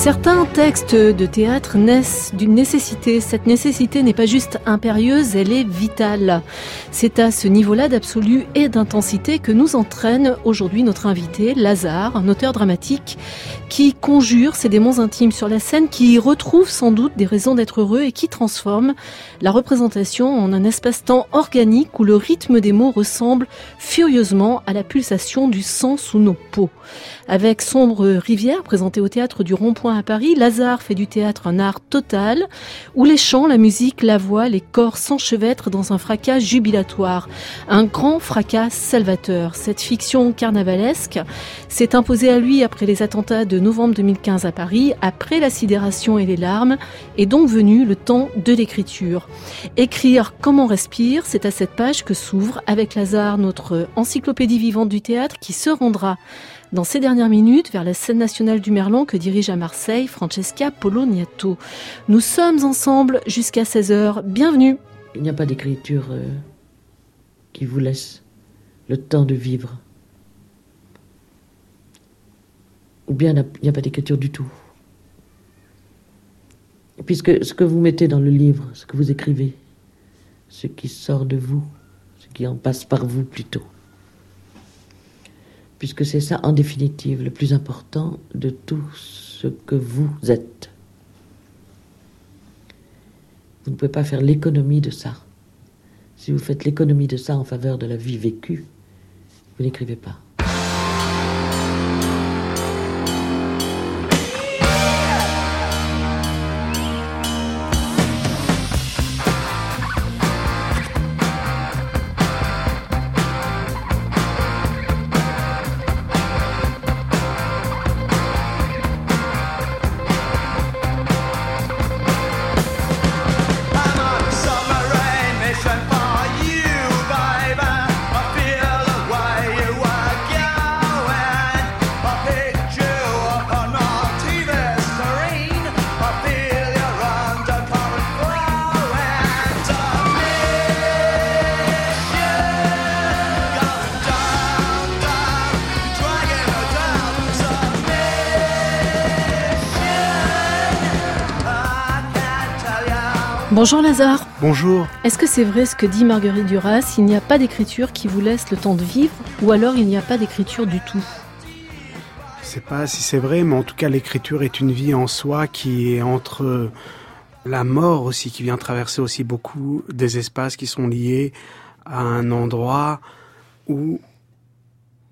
Certains textes de théâtre naissent d'une nécessité. Cette nécessité n'est pas juste impérieuse, elle est vitale. C'est à ce niveau-là d'absolu et d'intensité que nous entraîne aujourd'hui notre invité, Lazare, un auteur dramatique qui conjure ses démons intimes sur la scène, qui retrouve sans doute des raisons d'être heureux et qui transforme la représentation en un espace-temps organique où le rythme des mots ressemble furieusement à la pulsation du sang sous nos peaux. Avec Sombre Rivière, présenté au théâtre du Rond-Point à Paris, Lazare fait du théâtre un art total, où les chants, la musique, la voix, les corps s'enchevêtrent dans un fracas jubilatoire, un grand fracas salvateur. Cette fiction carnavalesque s'est imposée à lui après les attentats de novembre 2015 à Paris, après la sidération et les larmes, et donc venu le temps de l'écriture. Écrire comme respire, c'est à cette page que s'ouvre avec Lazare notre encyclopédie vivante du théâtre qui se rendra dans ces dernières minutes vers la scène nationale du Merlon que dirige à Marseille Francesca Poloniato. Nous sommes ensemble jusqu'à 16h. Bienvenue. Il n'y a pas d'écriture euh, qui vous laisse le temps de vivre. Ou bien il n'y a pas d'écriture du tout. Puisque ce que vous mettez dans le livre, ce que vous écrivez, ce qui sort de vous, ce qui en passe par vous plutôt, puisque c'est ça, en définitive, le plus important de tout ce que vous êtes. Vous ne pouvez pas faire l'économie de ça. Si vous faites l'économie de ça en faveur de la vie vécue, vous n'écrivez pas. Bonjour Lazare. Bonjour. Est-ce que c'est vrai ce que dit Marguerite Duras? Il n'y a pas d'écriture qui vous laisse le temps de vivre ou alors il n'y a pas d'écriture du tout? Je sais pas si c'est vrai, mais en tout cas l'écriture est une vie en soi qui est entre la mort aussi, qui vient traverser aussi beaucoup des espaces qui sont liés à un endroit où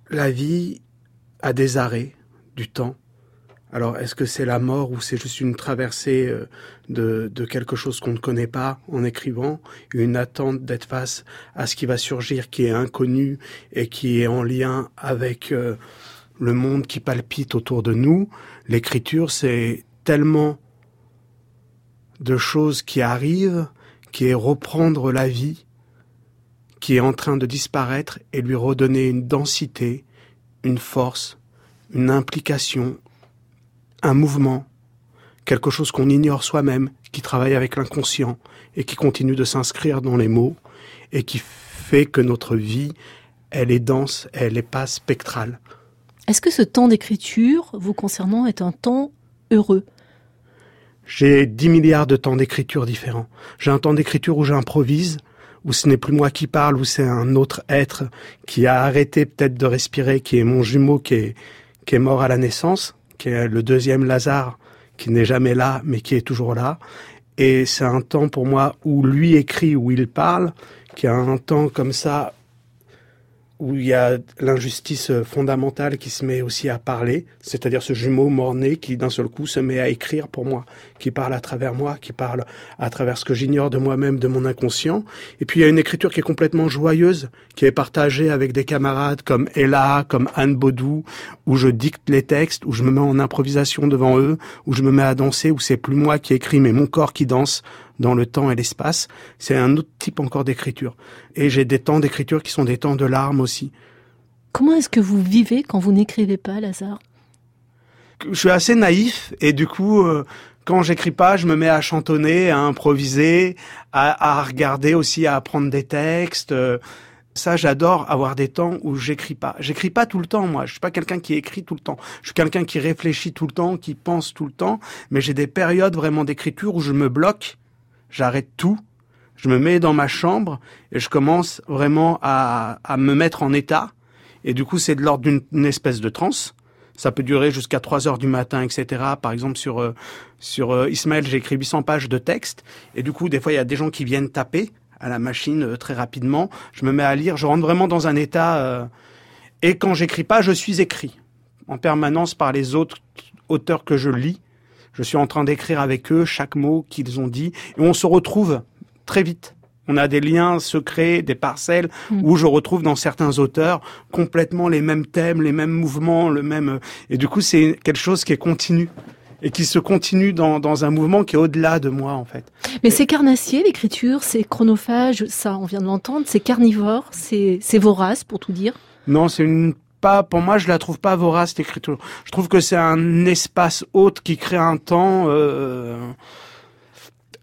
la vie a des arrêts du temps alors, est-ce que c'est la mort ou c'est juste une traversée euh, de, quelque chose qu'on ne connaît pas en écrivant, une attente d'être face à ce qui va surgir, qui est inconnu et qui est en lien avec euh, le monde qui palpite autour de nous? L'écriture, c'est tellement de choses qui arrivent, qui est reprendre la vie, qui est en train de disparaître et lui redonner une densité, une force, une implication, un mouvement, quelque chose qu'on ignore soi-même, qui travaille avec l'inconscient et qui continue de s'inscrire dans les mots et qui fait que notre vie, elle est dense, elle n'est pas spectrale. Est-ce que ce temps d'écriture, vous concernant, est un temps heureux? J'ai dix milliards de temps d'écriture différents. J'ai un temps d'écriture où j'improvise, où ce n'est plus moi qui parle, où c'est un autre être qui a arrêté peut-être de respirer, qui est mon jumeau qui est, qui est mort à la naissance qui est le deuxième Lazare, qui n'est jamais là, mais qui est toujours là. Et c'est un temps pour moi où lui écrit, où il parle, qui a un temps comme ça où il y a l'injustice fondamentale qui se met aussi à parler, c'est-à-dire ce jumeau mort-né qui d'un seul coup se met à écrire pour moi, qui parle à travers moi, qui parle à travers ce que j'ignore de moi-même, de mon inconscient. Et puis il y a une écriture qui est complètement joyeuse, qui est partagée avec des camarades comme Ella, comme Anne Baudou, où je dicte les textes, où je me mets en improvisation devant eux, où je me mets à danser, où c'est plus moi qui écris mais mon corps qui danse dans le temps et l'espace. C'est un autre type encore d'écriture. Et j'ai des temps d'écriture qui sont des temps de larmes aussi. Comment est-ce que vous vivez quand vous n'écrivez pas, Lazare? Je suis assez naïf et du coup, euh, quand j'écris pas, je me mets à chantonner, à improviser, à, à regarder aussi, à apprendre des textes. Euh, ça, j'adore avoir des temps où j'écris pas. J'écris pas tout le temps, moi. Je suis pas quelqu'un qui écrit tout le temps. Je suis quelqu'un qui réfléchit tout le temps, qui pense tout le temps. Mais j'ai des périodes vraiment d'écriture où je me bloque, j'arrête tout, je me mets dans ma chambre et je commence vraiment à, à me mettre en état. Et du coup, c'est de l'ordre d'une espèce de transe. Ça peut durer jusqu'à 3 heures du matin, etc. Par exemple, sur euh, sur euh, Ismaël, j'ai écrit 800 pages de texte. Et du coup, des fois, il y a des gens qui viennent taper à la machine euh, très rapidement. Je me mets à lire, je rentre vraiment dans un état. Euh, et quand j'écris pas, je suis écrit en permanence par les autres auteurs que je lis. Je suis en train d'écrire avec eux chaque mot qu'ils ont dit, et on se retrouve très vite. On a des liens secrets, des parcelles mm. où je retrouve dans certains auteurs complètement les mêmes thèmes, les mêmes mouvements, le même. Et du coup, c'est quelque chose qui est continu et qui se continue dans, dans un mouvement qui est au-delà de moi en fait. Mais c'est carnassier l'écriture, c'est chronophage, ça on vient de l'entendre, c'est carnivore, c'est vorace pour tout dire. Non, c'est une pas pour moi je la trouve pas vorace l'écriture. Je trouve que c'est un espace haute qui crée un temps euh,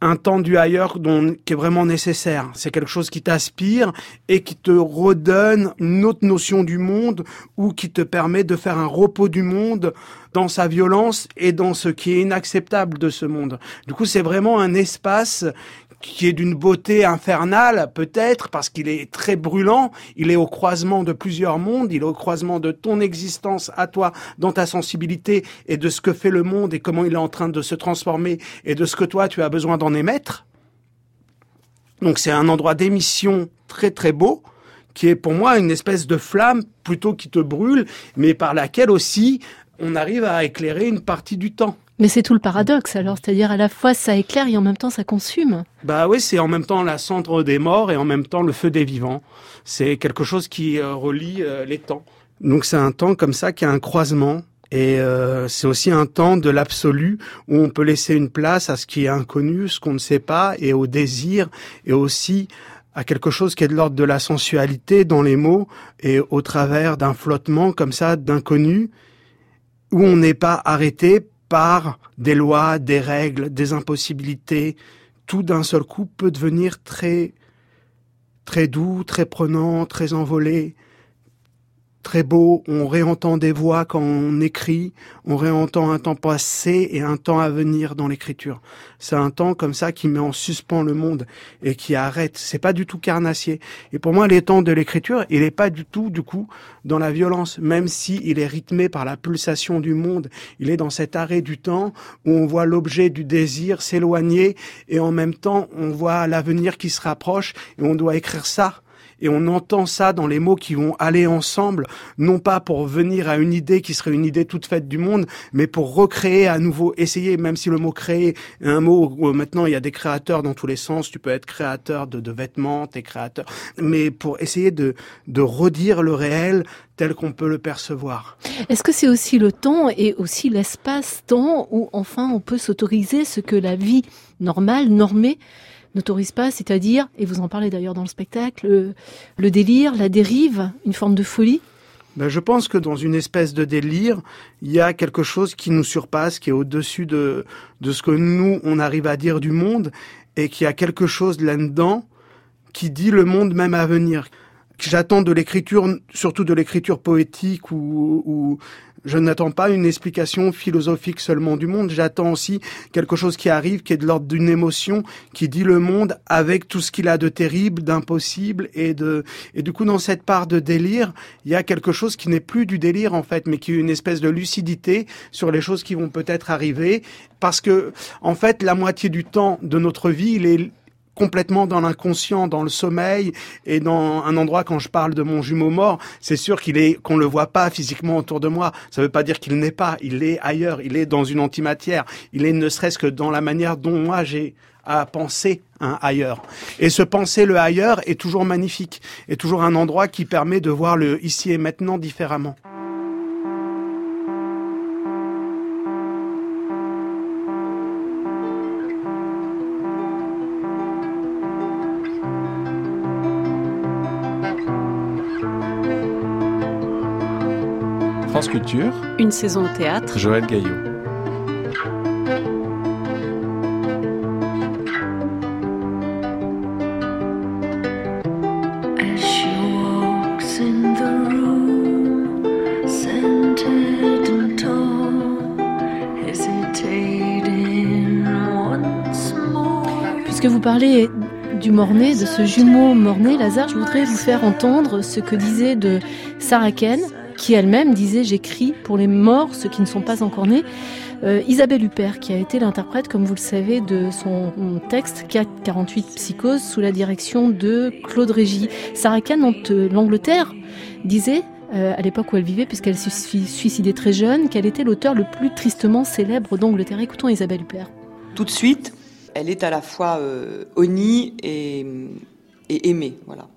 un temps du ailleurs dont, qui est vraiment nécessaire. C'est quelque chose qui t'aspire et qui te redonne une autre notion du monde ou qui te permet de faire un repos du monde dans sa violence et dans ce qui est inacceptable de ce monde. Du coup, c'est vraiment un espace qui est d'une beauté infernale, peut-être, parce qu'il est très brûlant, il est au croisement de plusieurs mondes, il est au croisement de ton existence à toi, dans ta sensibilité, et de ce que fait le monde, et comment il est en train de se transformer, et de ce que toi, tu as besoin d'en émettre. Donc c'est un endroit d'émission très très beau, qui est pour moi une espèce de flamme plutôt qui te brûle, mais par laquelle aussi on arrive à éclairer une partie du temps. Mais c'est tout le paradoxe alors, c'est-à-dire à la fois ça éclaire et en même temps ça consume. Bah oui, c'est en même temps la cendre des morts et en même temps le feu des vivants. C'est quelque chose qui euh, relie euh, les temps. Donc c'est un temps comme ça qui a un croisement et euh, c'est aussi un temps de l'absolu où on peut laisser une place à ce qui est inconnu, ce qu'on ne sait pas, et au désir, et aussi à quelque chose qui est de l'ordre de la sensualité dans les mots, et au travers d'un flottement comme ça d'inconnu, où on n'est pas arrêté par des lois, des règles, des impossibilités, tout d'un seul coup peut devenir très très doux, très prenant, très envolé, très beau, on réentend des voix quand on écrit, on réentend un temps passé et un temps à venir dans l'écriture. C'est un temps comme ça qui met en suspens le monde et qui arrête. C'est pas du tout carnassier. Et pour moi, les temps de l'écriture, il est pas du tout, du coup, dans la violence, même si il est rythmé par la pulsation du monde. Il est dans cet arrêt du temps où on voit l'objet du désir s'éloigner et en même temps, on voit l'avenir qui se rapproche et on doit écrire ça et on entend ça dans les mots qui vont aller ensemble, non pas pour venir à une idée qui serait une idée toute faite du monde, mais pour recréer à nouveau, essayer, même si le mot créer est un mot où maintenant il y a des créateurs dans tous les sens, tu peux être créateur de, de vêtements, t'es créateur, mais pour essayer de, de redire le réel tel qu'on peut le percevoir. Est-ce que c'est aussi le temps et aussi l'espace-temps où enfin on peut s'autoriser ce que la vie normale, normée, n'autorise pas, c'est-à-dire, et vous en parlez d'ailleurs dans le spectacle, le, délire, la dérive, une forme de folie? Ben, je pense que dans une espèce de délire, il y a quelque chose qui nous surpasse, qui est au-dessus de, de ce que nous, on arrive à dire du monde, et qui a quelque chose là-dedans qui dit le monde même à venir. J'attends de l'écriture, surtout de l'écriture poétique ou, ou je n'attends pas une explication philosophique seulement du monde, j'attends aussi quelque chose qui arrive, qui est de l'ordre d'une émotion, qui dit le monde avec tout ce qu'il a de terrible, d'impossible et de, et du coup, dans cette part de délire, il y a quelque chose qui n'est plus du délire, en fait, mais qui est une espèce de lucidité sur les choses qui vont peut-être arriver, parce que, en fait, la moitié du temps de notre vie, il est complètement dans l'inconscient, dans le sommeil et dans un endroit quand je parle de mon jumeau mort, c'est sûr qu'il est qu'on le voit pas physiquement autour de moi. Ça veut pas dire qu'il n'est pas, il est ailleurs, il est dans une antimatière, il est ne serait-ce que dans la manière dont moi j'ai à penser un ailleurs. Et ce penser le ailleurs est toujours magnifique, est toujours un endroit qui permet de voir le ici et maintenant différemment. Culture. Une saison au théâtre. Joël Gaillot. Puisque vous parlez du Mornay, de ce jumeau Mornay, Lazare, je voudrais vous faire entendre ce que disait de Sarah Ken, qui elle-même disait J'écris pour les morts, ceux qui ne sont pas encore nés. Euh, Isabelle Huppert, qui a été l'interprète, comme vous le savez, de son texte 448 Psychose sous la direction de Claude Régis. Sarah Kane, de l'Angleterre, disait euh, à l'époque où elle vivait, puisqu'elle s'est suicidée très jeune, qu'elle était l'auteur le plus tristement célèbre d'Angleterre. Écoutons Isabelle Huppert. Tout de suite, elle est à la fois euh, honnie et, et aimée. Voilà.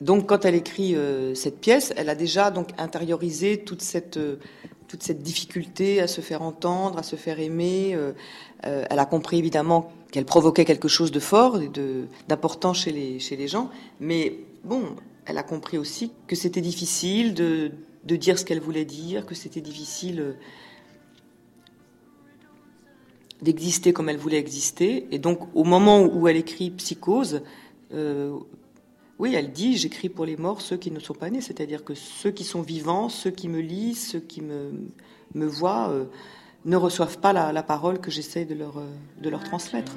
Donc, quand elle écrit euh, cette pièce, elle a déjà donc intériorisé toute cette euh, toute cette difficulté à se faire entendre, à se faire aimer. Euh, elle a compris évidemment qu'elle provoquait quelque chose de fort, d'important chez les gens. Mais bon, elle a compris aussi que c'était difficile de dire ce qu'elle voulait dire, que c'était difficile d'exister comme elle voulait exister. Et donc, au moment où elle écrit Psychose, oui, elle dit j'écris pour les morts ceux qui ne sont pas nés, c'est-à-dire que ceux qui sont vivants, ceux qui me lisent, ceux qui me, voient, euh, ne reçoivent pas la, parole que j'essaie de leur, euh, de leur transmettre.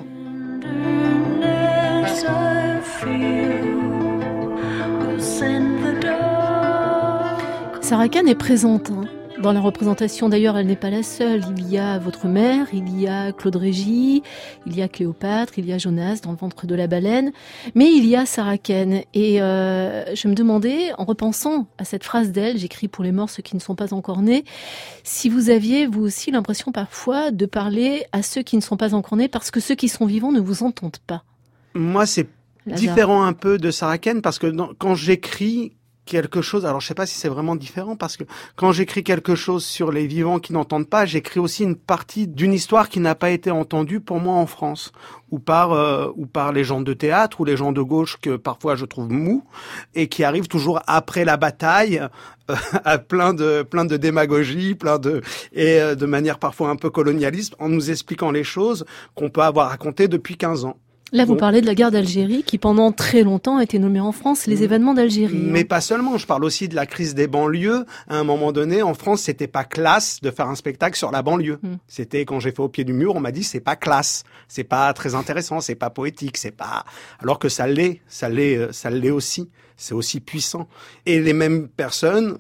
Sarah Khan est présente. Hein. Dans la représentation, d'ailleurs, elle n'est pas la seule. Il y a votre mère, il y a Claude Régis, il y a Cléopâtre, il y a Jonas dans le ventre de la baleine, mais il y a Sarah Ken. Et euh, je me demandais, en repensant à cette phrase d'elle, j'écris pour les morts ceux qui ne sont pas encore nés, si vous aviez vous aussi l'impression parfois de parler à ceux qui ne sont pas encore nés parce que ceux qui sont vivants ne vous entendent pas. Moi, c'est différent un peu de Sarah Ken parce que quand j'écris, quelque chose. Alors je sais pas si c'est vraiment différent parce que quand j'écris quelque chose sur les vivants qui n'entendent pas, j'écris aussi une partie d'une histoire qui n'a pas été entendue pour moi en France ou par euh, ou par les gens de théâtre ou les gens de gauche que parfois je trouve mous et qui arrivent toujours après la bataille euh, à plein de plein de démagogie, plein de et euh, de manière parfois un peu colonialiste en nous expliquant les choses qu'on peut avoir racontées depuis 15 ans. Là, vous parlez de la guerre d'Algérie qui, pendant très longtemps, a été nommée en France les mm. événements d'Algérie. Mais pas seulement. Je parle aussi de la crise des banlieues. À un moment donné, en France, c'était pas classe de faire un spectacle sur la banlieue. Mm. C'était quand j'ai fait au pied du mur, on m'a dit c'est pas classe, c'est pas très intéressant, c'est pas poétique, c'est pas. Alors que ça l'est, ça l'est, euh, ça l'est aussi. C'est aussi puissant. Et les mêmes personnes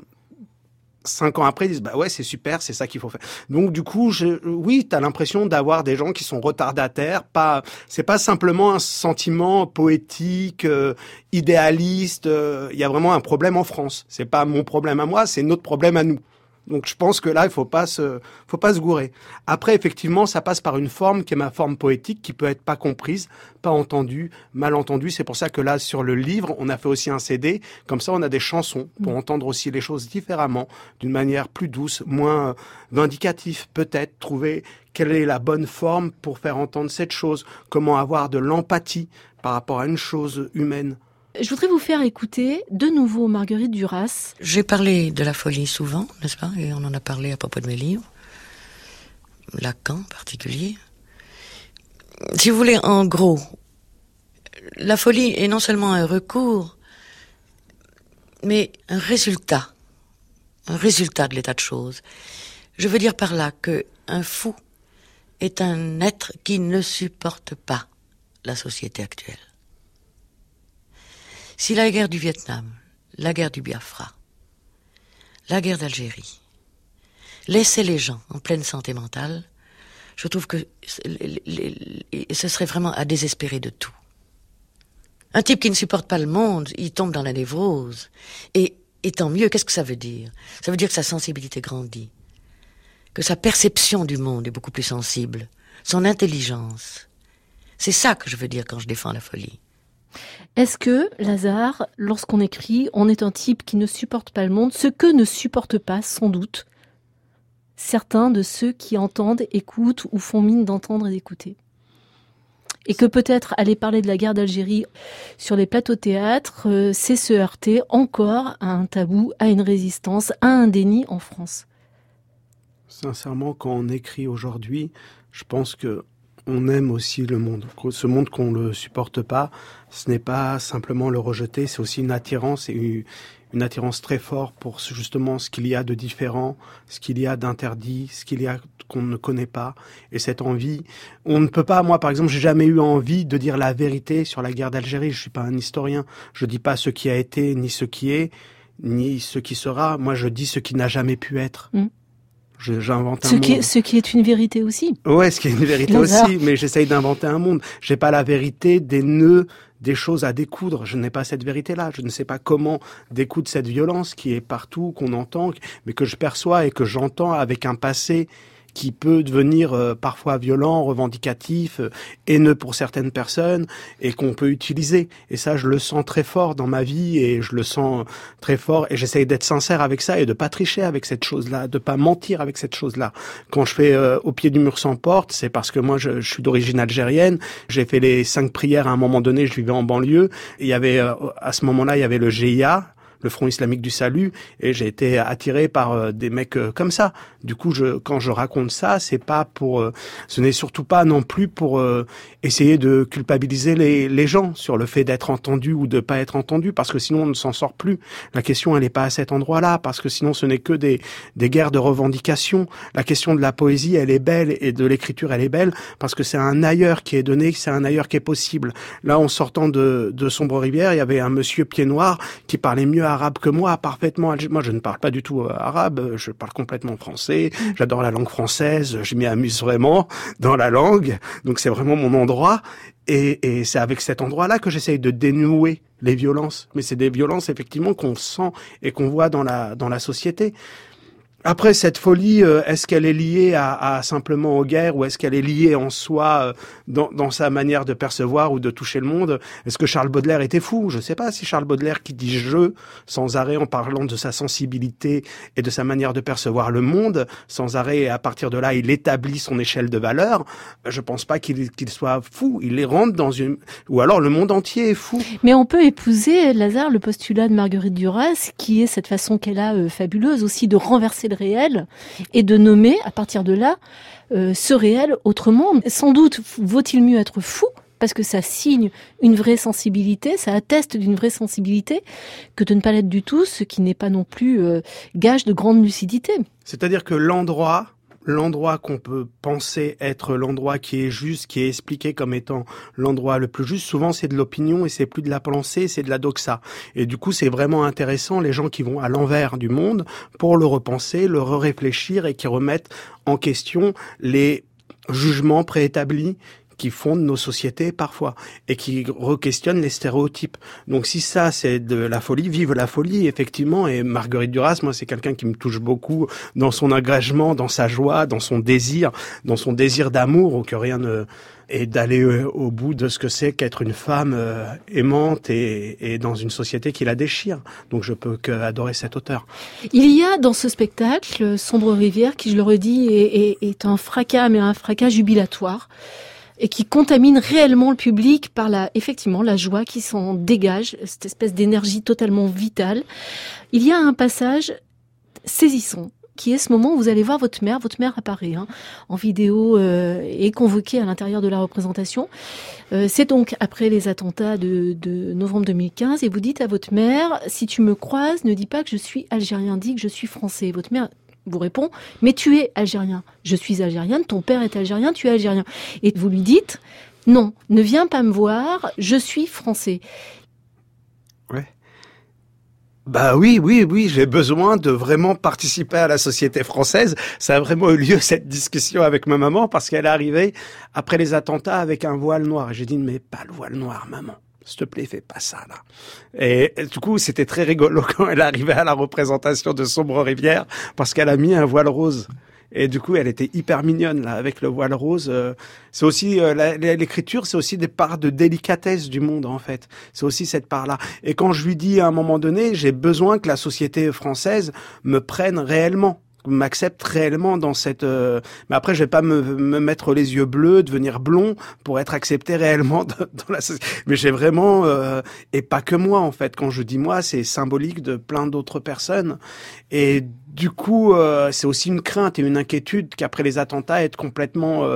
cinq ans après, ils disent bah ouais c'est super, c'est ça qu'il faut faire. Donc du coup, je, oui, t'as l'impression d'avoir des gens qui sont retardataires. Pas, c'est pas simplement un sentiment poétique, euh, idéaliste. Euh, il y a vraiment un problème en France. C'est pas mon problème à moi, c'est notre problème à nous. Donc je pense que là, il faut pas se, faut pas se gourer. Après, effectivement, ça passe par une forme qui est ma forme poétique, qui peut être pas comprise, pas entendue, mal entendue. C'est pour ça que là, sur le livre, on a fait aussi un CD. Comme ça, on a des chansons pour mm. entendre aussi les choses différemment, d'une manière plus douce, moins vindicative, peut-être. Trouver quelle est la bonne forme pour faire entendre cette chose. Comment avoir de l'empathie par rapport à une chose humaine. Je voudrais vous faire écouter de nouveau Marguerite Duras. J'ai parlé de la folie souvent, n'est-ce pas? Et on en a parlé à propos de mes livres. Lacan en particulier. Si vous voulez, en gros, la folie est non seulement un recours, mais un résultat. Un résultat de l'état de choses. Je veux dire par là que un fou est un être qui ne supporte pas la société actuelle. Si la guerre du Vietnam, la guerre du Biafra, la guerre d'Algérie laissaient les gens en pleine santé mentale, je trouve que ce serait vraiment à désespérer de tout. Un type qui ne supporte pas le monde, il tombe dans la névrose. Et, et tant mieux, qu'est-ce que ça veut dire? Ça veut dire que sa sensibilité grandit, que sa perception du monde est beaucoup plus sensible, son intelligence. C'est ça que je veux dire quand je défends la folie. Est-ce que, Lazare, lorsqu'on écrit, on est un type qui ne supporte pas le monde, ce que ne supporte pas, sans doute, certains de ceux qui entendent, écoutent ou font mine d'entendre et d'écouter? Et que peut-être aller parler de la guerre d'Algérie sur les plateaux théâtre, euh, c'est se heurter encore à un tabou, à une résistance, à un déni en France? Sincèrement, quand on écrit aujourd'hui, je pense que on aime aussi le monde. Ce monde qu'on ne supporte pas, ce n'est pas simplement le rejeter, c'est aussi une attirance et une attirance très forte pour justement ce qu'il y a de différent, ce qu'il y a d'interdit, ce qu'il y a qu'on ne connaît pas, et cette envie. On ne peut pas, moi par exemple, j'ai jamais eu envie de dire la vérité sur la guerre d'Algérie. Je suis pas un historien. Je dis pas ce qui a été, ni ce qui est, ni ce qui sera. Moi, je dis ce qui n'a jamais pu être. Mm. J'invente un ce monde. Qui est, ce qui est une vérité aussi. Ouais, ce qui est une vérité aussi, mais j'essaye d'inventer un monde. J'ai pas la vérité des nœuds des choses à découdre. Je n'ai pas cette vérité-là. Je ne sais pas comment découdre cette violence qui est partout, qu'on entend, mais que je perçois et que j'entends avec un passé qui peut devenir euh, parfois violent, revendicatif, euh, haineux pour certaines personnes et qu'on peut utiliser. Et ça, je le sens très fort dans ma vie et je le sens très fort et j'essaye d'être sincère avec ça et de pas tricher avec cette chose-là, de pas mentir avec cette chose-là. Quand je fais euh, au pied du mur sans porte, c'est parce que moi, je, je suis d'origine algérienne. J'ai fait les cinq prières à un moment donné. Je vivais en banlieue. il y avait à ce moment-là, il y avait le GIA, le Front islamique du salut et j'ai été attiré par euh, des mecs euh, comme ça. Du coup, je, quand je raconte ça, c'est pas pour, euh, ce n'est surtout pas non plus pour essayer de culpabiliser les, les gens sur le fait d'être entendu ou de pas être entendu, parce que sinon on ne s'en sort plus. La question, elle n'est pas à cet endroit-là, parce que sinon ce n'est que des, des guerres de revendication. La question de la poésie, elle est belle et de l'écriture, elle est belle parce que c'est un ailleurs qui est donné, c'est un ailleurs qui est possible. Là, en sortant de, de Sombre Rivière, il y avait un monsieur pied noir qui parlait mieux arabe que moi, parfaitement. Moi, je ne parle pas du tout euh, arabe, je parle complètement français. J'adore la langue française, je m'y amuse vraiment dans la langue. Donc c'est vraiment mon endroit. Et, et c'est avec cet endroit-là que j'essaye de dénouer les violences. Mais c'est des violences effectivement qu'on sent et qu'on voit dans la dans la société. Après, cette folie, euh, est-ce qu'elle est liée à, à, simplement aux guerres ou est-ce qu'elle est liée en soi euh, dans, dans, sa manière de percevoir ou de toucher le monde? Est-ce que Charles Baudelaire était fou? Je ne sais pas si Charles Baudelaire qui dit je sans arrêt en parlant de sa sensibilité et de sa manière de percevoir le monde, sans arrêt et à partir de là il établit son échelle de valeur. Je pense pas qu'il qu'il soit fou. Il les rentre dans une ou alors le monde entier est fou. Mais on peut épouser Lazare le postulat de Marguerite Duras qui est cette façon qu'elle a euh, fabuleuse aussi de renverser le réel et de nommer à partir de là euh, ce réel autrement. Sans doute vaut-il mieux être fou parce que ça signe une vraie sensibilité, ça atteste d'une vraie sensibilité, que de ne pas l'être du tout, ce qui n'est pas non plus euh, gage de grande lucidité. C'est-à-dire que l'endroit l'endroit qu'on peut penser être l'endroit qui est juste, qui est expliqué comme étant l'endroit le plus juste, souvent c'est de l'opinion et c'est plus de la pensée, c'est de la doxa. Et du coup, c'est vraiment intéressant les gens qui vont à l'envers du monde pour le repenser, le réfléchir et qui remettent en question les jugements préétablis qui fondent nos sociétés parfois et qui re-questionnent les stéréotypes. Donc si ça c'est de la folie, vive la folie effectivement. Et Marguerite Duras, moi c'est quelqu'un qui me touche beaucoup dans son engagement, dans sa joie, dans son désir, dans son désir d'amour, ou que rien ne et d'aller euh, au bout de ce que c'est qu'être une femme euh, aimante et, et, dans une société qui la déchire. Donc je peux qu'adorer cet auteur. Il y a dans ce spectacle Sombre Rivière, qui je le redis est, est, est un fracas, mais un fracas jubilatoire et qui contamine réellement le public par la, effectivement, la joie qui s'en dégage, cette espèce d'énergie totalement vitale. Il y a un passage saisissant qui est ce moment où vous allez voir votre mère. Votre mère apparaît hein, en vidéo euh, et convoquée à l'intérieur de la représentation. Euh, c'est donc après les attentats de, de, novembre 2015 et vous dites à votre mère, si tu me croises, ne dis pas que je suis algérien, dis que je suis français. Votre mère vous répond, mais tu es algérien. Je suis algérienne, ton père est algérien, tu es algérien. Et vous lui dites, non, ne viens pas me voir, je suis français. Ouais. Bah oui, oui, oui, j'ai besoin de vraiment participer à la société française. Ça a vraiment eu lieu cette discussion avec ma maman parce qu'elle est arrivée après les attentats avec un voile noir. J'ai dit mais pas le voile noir, maman s'il te plaît, fais pas ça là. Et, du coup, c'était très rigolo quand elle arrivait à la représentation de Sombre Rivière parce qu'elle a mis un voile rose. Et du coup, elle était hyper mignonne là avec le voile rose. Euh, c'est aussi euh, l'écriture, c'est aussi des parts de délicatesse du monde en fait. C'est aussi cette part-là. Et quand je lui dis à un moment donné, j'ai besoin que la société française me prenne réellement m'accepte réellement dans cette. Euh, mais après, je vais pas me, me, mettre les yeux bleus, devenir blond pour être accepté réellement dans la. Mais j'ai vraiment euh, et pas que moi en fait. Quand je dis moi, c'est symbolique de plein d'autres personnes. Et du coup, euh, c'est aussi une crainte et une inquiétude qu'après les attentats, être complètement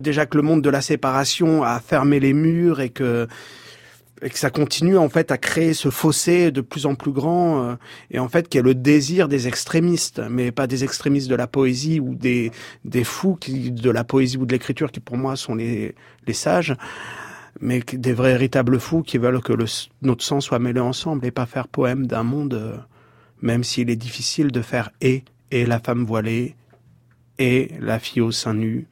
déjà que le monde de la séparation a fermé les murs et que et que ça continue en fait à créer ce fossé de plus en plus grand euh, et en fait qui est le désir des extrémistes mais pas des extrémistes de la poésie ou des des fous qui de la poésie ou de l'écriture qui pour moi sont les les sages mais des vrais véritables fous qui veulent que notre sang soit mêlé ensemble et pas faire poème d'un monde euh, même s'il est difficile de faire et et la femme voilée et la fille au sein nu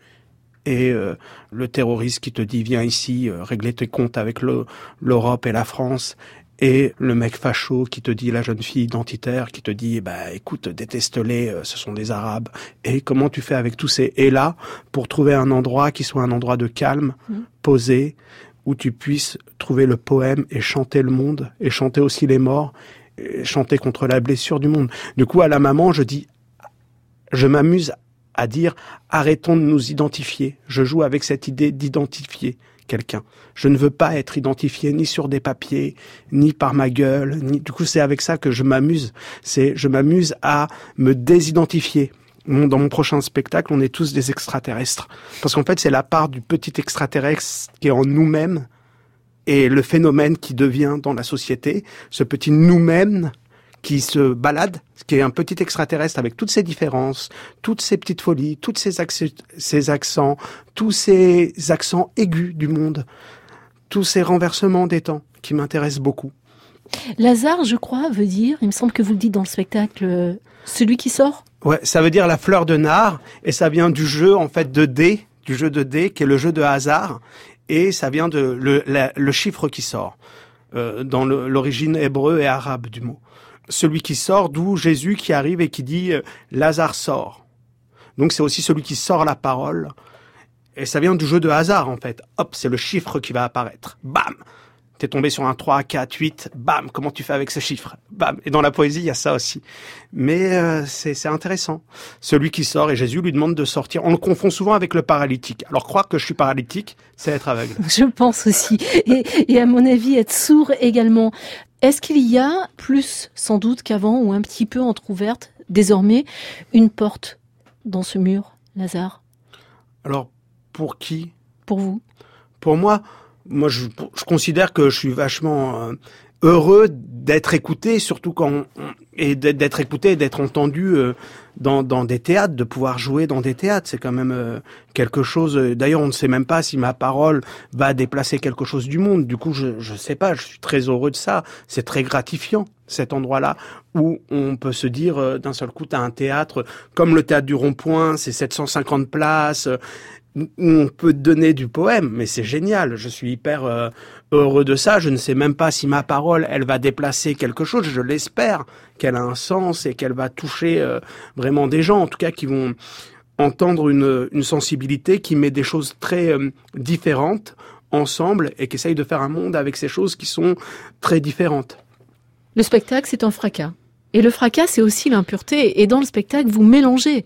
et euh, le terroriste qui te dit viens ici euh, régler tes comptes avec l'Europe et la France et le mec facho qui te dit la jeune fille identitaire qui te dit bah écoute déteste-les euh, ce sont des arabes et comment tu fais avec tous ces et là pour trouver un endroit qui soit un endroit de calme mmh. posé où tu puisses trouver le poème et chanter le monde et chanter aussi les morts et chanter contre la blessure du monde du coup à la maman je dis je m'amuse à dire arrêtons de nous identifier. Je joue avec cette idée d'identifier quelqu'un. Je ne veux pas être identifié ni sur des papiers, ni par ma gueule, ni du coup c'est avec ça que je m'amuse. C'est je m'amuse à me désidentifier. Dans mon prochain spectacle, on est tous des extraterrestres parce qu'en fait, c'est la part du petit extraterrestre qui est en nous-mêmes et le phénomène qui devient dans la société, ce petit nous-mêmes qui se balade, qui est un petit extraterrestre avec toutes ses différences, toutes ses petites folies, tous ses, accents, tous ces accents aigus du monde, tous ces renversements des temps qui m'intéressent beaucoup. Lazare, je crois, veut dire, il me semble que vous le dites dans le spectacle, euh, celui qui sort? Ouais, ça veut dire la fleur de nard, et ça vient du jeu, en fait, de dés, du jeu de dés, qui est le jeu de hasard, et ça vient de le, le chiffre qui sort, euh, dans l'origine hébreu et arabe du mot celui qui sort, d'où Jésus qui arrive et qui dit euh, Lazare sort. Donc c'est aussi celui qui sort la parole. Et ça vient du jeu de hasard en fait. Hop, c'est le chiffre qui va apparaître. Bam T'es tombé sur un 3, 4, 8, bam, comment tu fais avec ce chiffre? Bam Et dans la poésie, il y a ça aussi. Mais euh, c'est intéressant. Celui qui sort, et Jésus lui demande de sortir. On le confond souvent avec le paralytique. Alors croire que je suis paralytique, c'est être aveugle. Je pense aussi. Et, et à mon avis, être sourd également. Est-ce qu'il y a plus, sans doute qu'avant, ou un petit peu entr'ouverte, désormais, une porte dans ce mur, Lazare? Alors, pour qui? Pour vous? Pour moi, moi, je, considère que je suis vachement euh, heureux d'être écouté, surtout quand et d'être écouté, d'être entendu euh, dans, dans des théâtres, de pouvoir jouer dans des théâtres, c'est quand même euh, quelque chose. D'ailleurs, on ne sait même pas si ma parole va déplacer quelque chose du monde. Du coup, je je sais pas. Je suis très heureux de ça. C'est très gratifiant cet endroit-là où on peut se dire d'un seul coup, t'as un théâtre comme le théâtre du Rond-Point, c'est 750 places, on peut donner du poème, mais c'est génial. Je suis hyper euh, heureux de ça. Je ne sais même pas si ma parole, elle va déplacer quelque chose. Je l'espère qu'elle a un sens et qu'elle va toucher euh, vraiment des gens, en tout cas qui vont entendre une, une sensibilité qui met des choses très euh, différentes ensemble et qui essaye de faire un monde avec ces choses qui sont très différentes. Le spectacle, c'est un fracas. Et le fracas, c'est aussi l'impureté. Et dans le spectacle, vous mélangez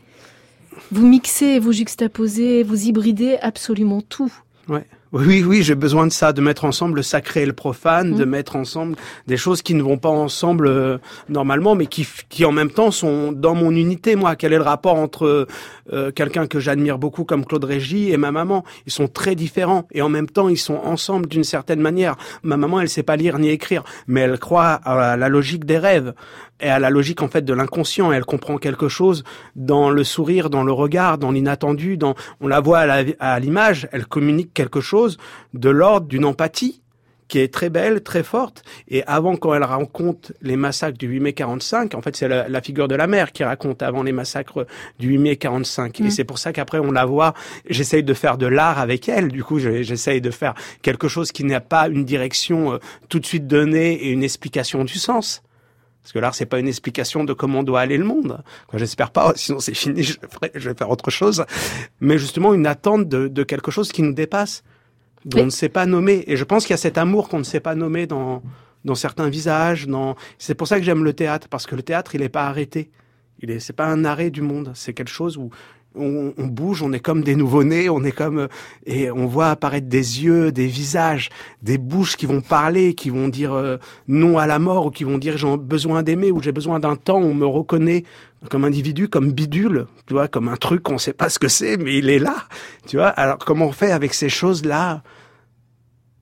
vous mixez, vous juxtaposez, vous hybridez absolument tout. Ouais. Oui, oui, j'ai besoin de ça, de mettre ensemble le sacré et le profane, de mm. mettre ensemble des choses qui ne vont pas ensemble euh, normalement, mais qui, qui en même temps sont dans mon unité. Moi, quel est le rapport entre euh, quelqu'un que j'admire beaucoup comme Claude Régis et ma maman Ils sont très différents et en même temps ils sont ensemble d'une certaine manière. Ma maman, elle sait pas lire ni écrire, mais elle croit à la logique des rêves et à la logique en fait de l'inconscient. Elle comprend quelque chose dans le sourire, dans le regard, dans l'inattendu. Dans on la voit à l'image, elle communique quelque chose de l'ordre d'une empathie qui est très belle, très forte. Et avant, quand elle raconte les massacres du 8 mai 45, en fait, c'est la, figure de la mère qui raconte avant les massacres du 8 mai 45. Et mm. c'est pour ça qu'après, on la voit, j'essaye de faire de l'art avec elle. Du coup, j'essaye de faire quelque chose qui n'a pas une direction euh, tout de suite donnée et une explication du sens. Parce que l'art, c'est pas une explication de comment doit aller le monde. J'espère pas, sinon c'est fini, je, je, vais faire autre chose. Mais justement, une attente de, de quelque chose qui nous dépasse on ne sait pas nommer. Et je pense qu'il y a cet amour qu'on ne sait pas nommer dans, dans certains visages. C'est pour ça que j'aime le théâtre, parce que le théâtre, il n'est pas arrêté. Il est, c'est pas un arrêt du monde. C'est quelque chose où on, bouge, on est comme des nouveau-nés, on est comme et on voit apparaître des yeux, des visages, des bouches qui vont parler, qui vont dire euh, non à la mort ou qui vont dire j'ai besoin d'aimer ou j'ai besoin d'un temps où on me reconnaît comme individu, comme bidule, tu vois, comme un truc qu'on sait pas ce que c'est, mais il est là, tu vois. Alors comment on fait avec ces choses-là,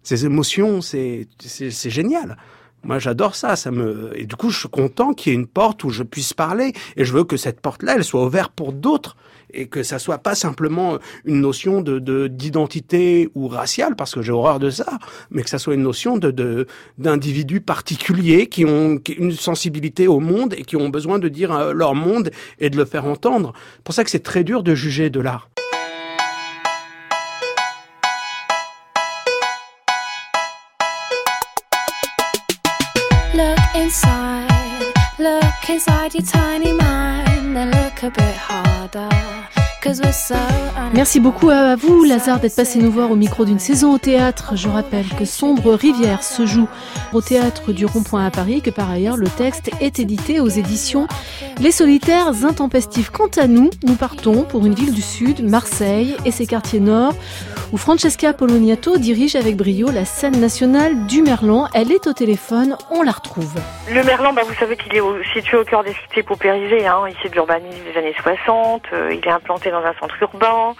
ces émotions, c'est c'est génial. Moi, j'adore ça. Ça me et du coup, je suis content qu'il y ait une porte où je puisse parler. Et je veux que cette porte-là, elle soit ouverte pour d'autres et que ça soit pas simplement une notion de d'identité ou raciale, parce que j'ai horreur de ça, mais que ça soit une notion de d'individus particuliers qui ont une sensibilité au monde et qui ont besoin de dire euh, leur monde et de le faire entendre. C'est pour ça que c'est très dur de juger de l'art. Inside, look inside your tiny mind, and look a bit harder. Merci beaucoup à vous, Lazare, d'être passé nous voir au micro d'une saison au théâtre. Je rappelle que Sombre Rivière se joue au théâtre du Rond-Point à Paris, que par ailleurs le texte est édité aux éditions Les Solitaires Intempestifs. Quant à nous, nous partons pour une ville du Sud, Marseille et ses quartiers nord, où Francesca Poloniato dirige avec brio la scène nationale du Merlan. Elle est au téléphone, on la retrouve. Le Merlan, bah, vous savez qu'il est situé au cœur des cités paupérisées, hein, ici de l'urbanisme des années 60. Euh, il est implanté dans un centre urbain,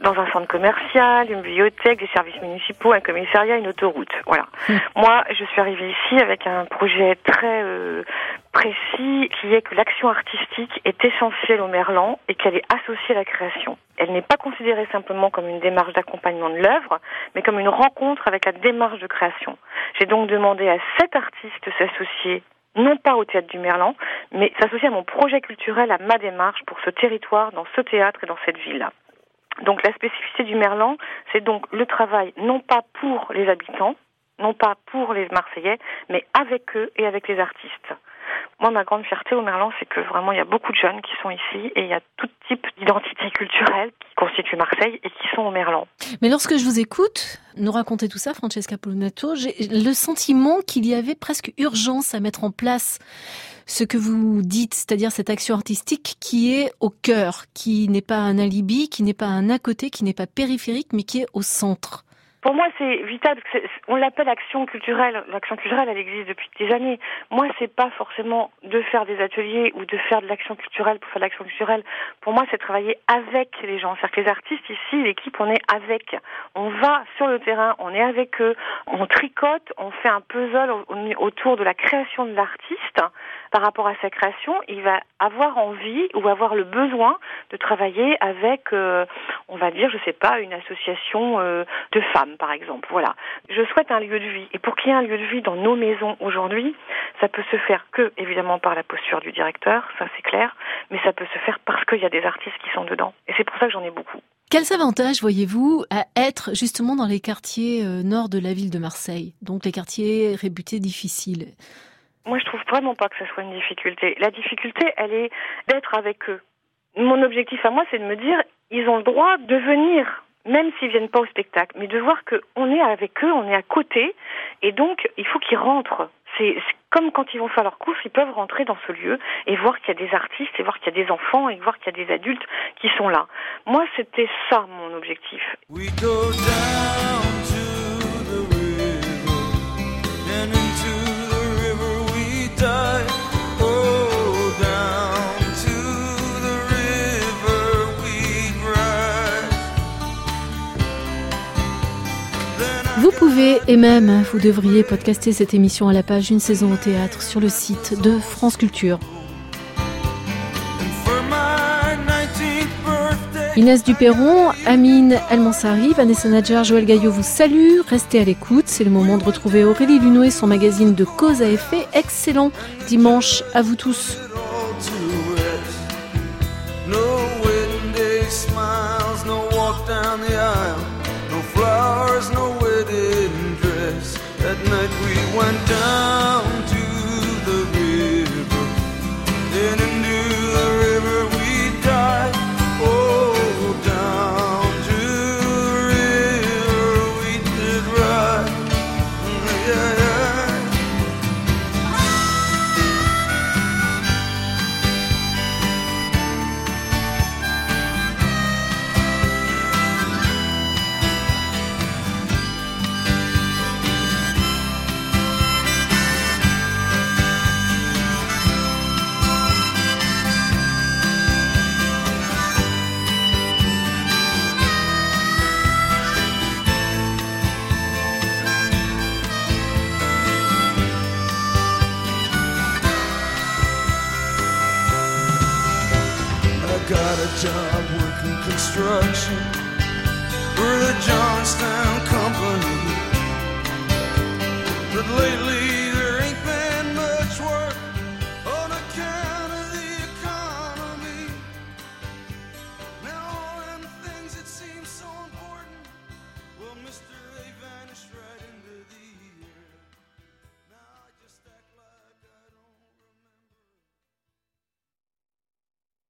dans un centre commercial, une bibliothèque, des services municipaux, un commissariat, une autoroute. Voilà. Hmm. Moi, je suis arrivée ici avec un projet très euh, précis qui est que l'action artistique est essentielle au Merlan et qu'elle est associée à la création. Elle n'est pas considérée simplement comme une démarche d'accompagnement de l'œuvre, mais comme une rencontre avec la démarche de création. J'ai donc demandé à sept artistes de s'associer non pas au théâtre du Merlan, mais s'associer à mon projet culturel, à ma démarche pour ce territoire, dans ce théâtre et dans cette ville-là. Donc la spécificité du Merlan, c'est donc le travail non pas pour les habitants, non pas pour les Marseillais, mais avec eux et avec les artistes. Moi, ma grande fierté au Merlan, c'est que vraiment, il y a beaucoup de jeunes qui sont ici et il y a tout type d'identité culturelle qui constitue Marseille et qui sont au Merlan. Mais lorsque je vous écoute nous raconter tout ça, Francesca Polonato, j'ai le sentiment qu'il y avait presque urgence à mettre en place ce que vous dites, c'est-à-dire cette action artistique qui est au cœur, qui n'est pas un alibi, qui n'est pas un à côté, qui n'est pas périphérique, mais qui est au centre. Pour moi, c'est vital. On l'appelle action culturelle. L'action culturelle, elle existe depuis des années. Moi, c'est pas forcément de faire des ateliers ou de faire de l'action culturelle pour faire de l'action culturelle. Pour moi, c'est travailler avec les gens. C'est-à-dire que les artistes ici, l'équipe, on est avec. On va sur le terrain, on est avec eux, on tricote, on fait un puzzle autour de la création de l'artiste par rapport à sa création, il va avoir envie ou avoir le besoin de travailler avec, euh, on va dire, je sais pas, une association euh, de femmes, par exemple. Voilà. Je souhaite un lieu de vie. Et pour qu'il y ait un lieu de vie dans nos maisons aujourd'hui, ça peut se faire que, évidemment, par la posture du directeur, ça c'est clair, mais ça peut se faire parce qu'il y a des artistes qui sont dedans. Et c'est pour ça que j'en ai beaucoup. Quels avantages voyez-vous à être justement dans les quartiers euh, nord de la ville de Marseille, donc les quartiers réputés difficiles moi, je trouve vraiment pas que ce soit une difficulté. La difficulté, elle est d'être avec eux. Mon objectif à moi, c'est de me dire, ils ont le droit de venir, même s'ils viennent pas au spectacle, mais de voir qu'on est avec eux, on est à côté, et donc il faut qu'ils rentrent. C'est comme quand ils vont faire leurs courses, ils peuvent rentrer dans ce lieu et voir qu'il y a des artistes, et voir qu'il y a des enfants, et voir qu'il y a des adultes qui sont là. Moi, c'était ça mon objectif. Vous pouvez et même vous devriez podcaster cette émission à la page Une saison au théâtre sur le site de France Culture. Inès Duperron, Amine Elmansari, Vanessa Nadjar, Joël Gaillot vous salue. Restez à l'écoute. C'est le moment de retrouver Aurélie Luneau et son magazine de cause à effet. Excellent dimanche à vous tous. stars, no wedding dress. That night we went down.